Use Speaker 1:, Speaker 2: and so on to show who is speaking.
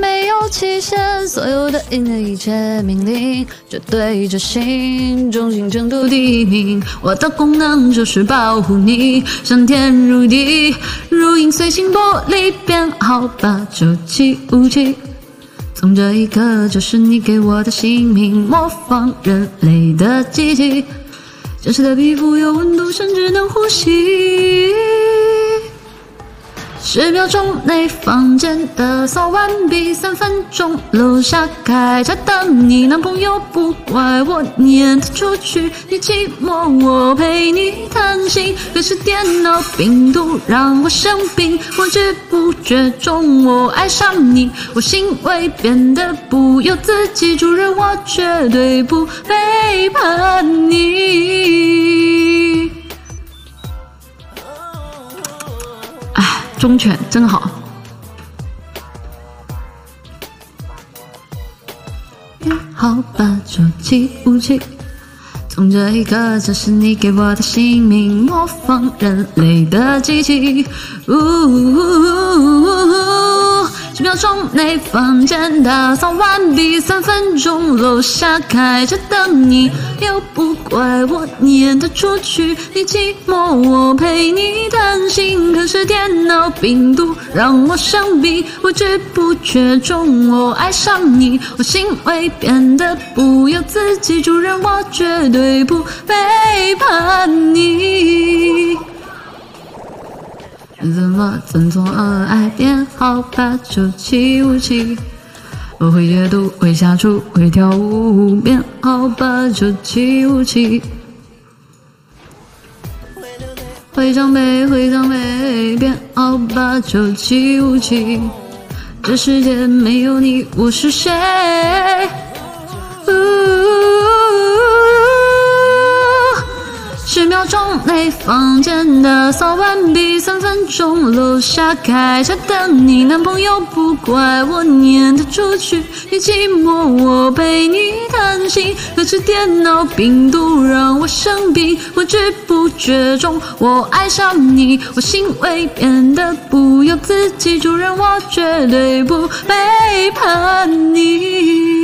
Speaker 1: 没有期限，所有的因的一切命令，就对着心，中心程度第一名。我的功能就是保护你，上天入地，如影随形，玻璃变好吧，就气无气。从这一刻，就是你给我的姓名，模仿人类的机器，真实的皮肤有温度，甚至能呼吸。十秒钟内，房间打扫完毕。三分钟，楼下开车等你。男朋友不怪我撵他出去，你寂寞我陪你谈心。可是电脑病毒让我生病，不知不觉中我爱上你，我行为变得不由自己，主人我绝对不背叛你。忠犬真好，好吧，就气无气。从这一刻，这是你给我的姓名，模仿人类的机器。十秒钟内，房间打扫完毕。三分钟，楼下开着等你。又不怪我撵他出去，你寂寞我陪你谈心。是电脑病毒让我生病，不知不觉中我爱上你，我行为变得不由自己，主人我绝对不背叛你。怎么曾从恩爱变好吧，就气无气？我会阅读，会下厨，会跳舞，变好吧，就气无气？会长辈，会长辈，变好吧，就气无气？这世界没有你，我是谁？呜内，房间打扫完毕。三分钟，楼下开车等你。男朋友不怪我撵他出去，你寂寞我陪你谈心。可是电脑病毒让我生病，不知不觉中我爱上你，我行为变得不由自己，主人我绝对不背叛你。